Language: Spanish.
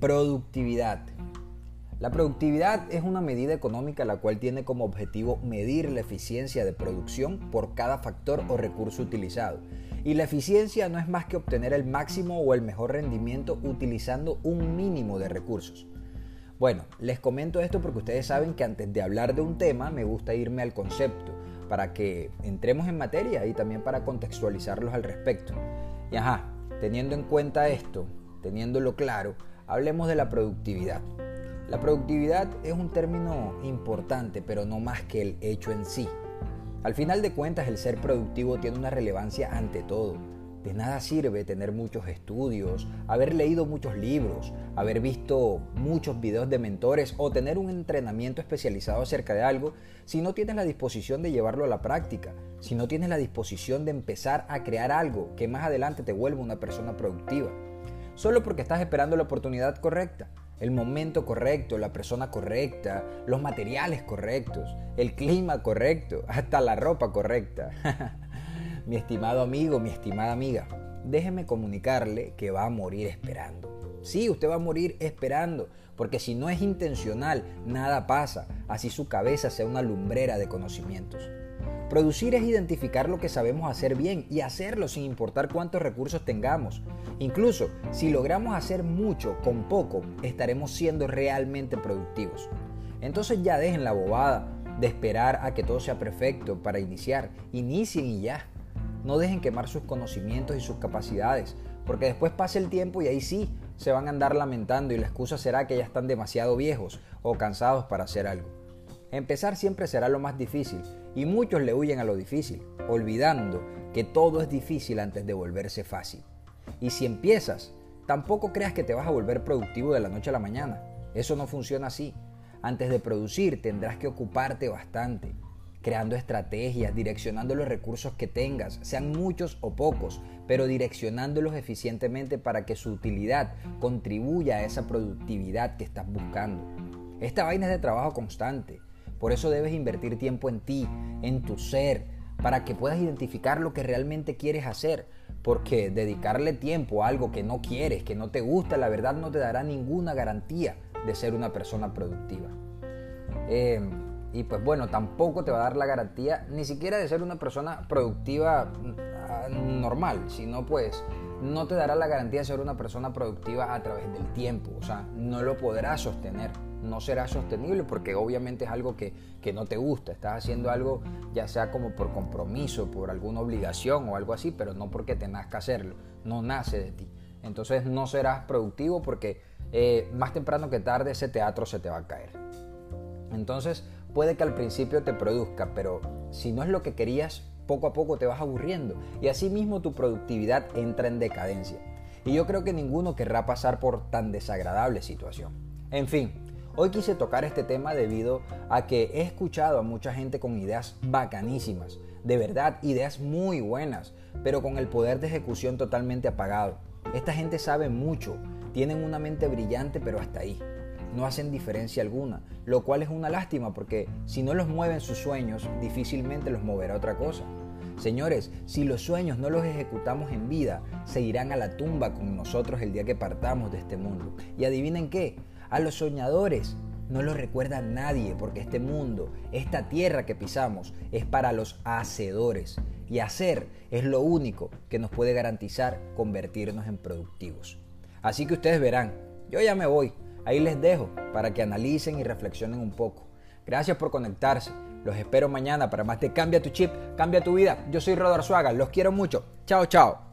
Productividad. La productividad es una medida económica la cual tiene como objetivo medir la eficiencia de producción por cada factor o recurso utilizado. Y la eficiencia no es más que obtener el máximo o el mejor rendimiento utilizando un mínimo de recursos. Bueno, les comento esto porque ustedes saben que antes de hablar de un tema me gusta irme al concepto para que entremos en materia y también para contextualizarlos al respecto. Y ajá, teniendo en cuenta esto, teniéndolo claro, hablemos de la productividad. La productividad es un término importante, pero no más que el hecho en sí. Al final de cuentas, el ser productivo tiene una relevancia ante todo. De nada sirve tener muchos estudios, haber leído muchos libros, haber visto muchos videos de mentores o tener un entrenamiento especializado acerca de algo si no tienes la disposición de llevarlo a la práctica, si no tienes la disposición de empezar a crear algo que más adelante te vuelva una persona productiva. Solo porque estás esperando la oportunidad correcta el momento correcto, la persona correcta, los materiales correctos, el clima correcto, hasta la ropa correcta. mi estimado amigo, mi estimada amiga, déjeme comunicarle que va a morir esperando. Sí, usted va a morir esperando, porque si no es intencional, nada pasa, así su cabeza sea una lumbrera de conocimientos. Producir es identificar lo que sabemos hacer bien y hacerlo sin importar cuántos recursos tengamos. Incluso si logramos hacer mucho con poco, estaremos siendo realmente productivos. Entonces ya dejen la bobada de esperar a que todo sea perfecto para iniciar. Inicien y ya. No dejen quemar sus conocimientos y sus capacidades, porque después pasa el tiempo y ahí sí se van a andar lamentando y la excusa será que ya están demasiado viejos o cansados para hacer algo. Empezar siempre será lo más difícil y muchos le huyen a lo difícil, olvidando que todo es difícil antes de volverse fácil. Y si empiezas, tampoco creas que te vas a volver productivo de la noche a la mañana. Eso no funciona así. Antes de producir tendrás que ocuparte bastante, creando estrategias, direccionando los recursos que tengas, sean muchos o pocos, pero direccionándolos eficientemente para que su utilidad contribuya a esa productividad que estás buscando. Esta vaina es de trabajo constante por eso debes invertir tiempo en ti, en tu ser, para que puedas identificar lo que realmente quieres hacer. Porque dedicarle tiempo a algo que no quieres, que no te gusta, la verdad no te dará ninguna garantía de ser una persona productiva. Em, y pues bueno, tampoco te va a dar la garantía ni siquiera de ser una persona productiva ah, normal, sino pues no te dará la garantía de ser una persona productiva a través del tiempo. O sea, no lo podrás sostener no será sostenible porque obviamente es algo que, no te gusta. Estás haciendo algo ya sea como por compromiso, por alguna obligación o algo así, pero no porque te nazca hacerlo. No nace de ti. Entonces no serás productivo porque eh, más temprano que tarde ese teatro se te va a caer. Entonces puede que al principio te produzca, pero si no es lo que querías, poco a poco te vas aburriendo y así mismo tu productividad entra en decadencia. Y yo creo que ninguno querrá pasar por tan desagradable situación. En fin, Hoy quise tocar este tema debido a que he escuchado a mucha gente con ideas bacanísimas, de verdad, ideas muy buenas, pero con el poder de ejecución totalmente apagado. Esta gente sabe mucho, tienen una mente brillante, pero hasta ahí. No hacen diferencia alguna, lo cual es una lástima porque si no los mueven sus sueños, difícilmente los moverá otra cosa. Señores, si los sueños no los ejecutamos en vida, se irán a la tumba con nosotros el día que partamos de este mundo. Y adivinen qué, a los soñadores no lo recuerda nadie porque este mundo, esta tierra que pisamos, es para los hacedores. Y hacer es lo único que nos puede garantizar convertirnos en productivos. Así que ustedes verán, yo ya me voy. Ahí les dejo para que analicen y reflexionen un poco. Gracias por conectarse. Los espero mañana para más de Cambia tu chip, cambia tu vida. Yo soy Rodar Suaga, los quiero mucho. Chao, chao.